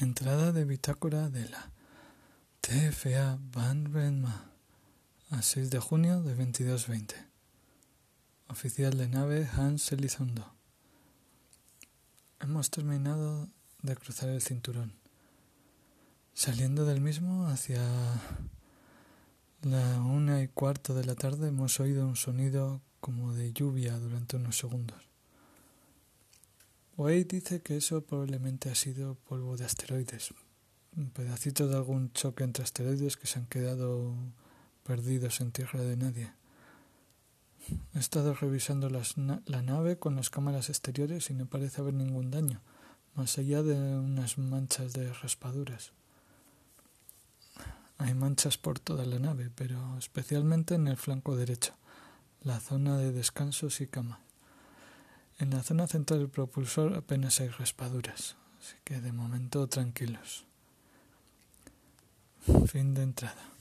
Entrada de bitácora de la TFA Van Renma a 6 de junio de 2220. Oficial de nave Hans Elizondo. Hemos terminado de cruzar el cinturón. Saliendo del mismo hacia la una y cuarto de la tarde hemos oído un sonido como de lluvia durante unos segundos. Wade dice que eso probablemente ha sido polvo de asteroides, un pedacito de algún choque entre asteroides que se han quedado perdidos en tierra de nadie. He estado revisando la nave con las cámaras exteriores y no parece haber ningún daño, más allá de unas manchas de raspaduras. Hay manchas por toda la nave, pero especialmente en el flanco derecho, la zona de descansos y camas. En la zona central del propulsor apenas hay raspaduras, así que de momento tranquilos. Fin de entrada.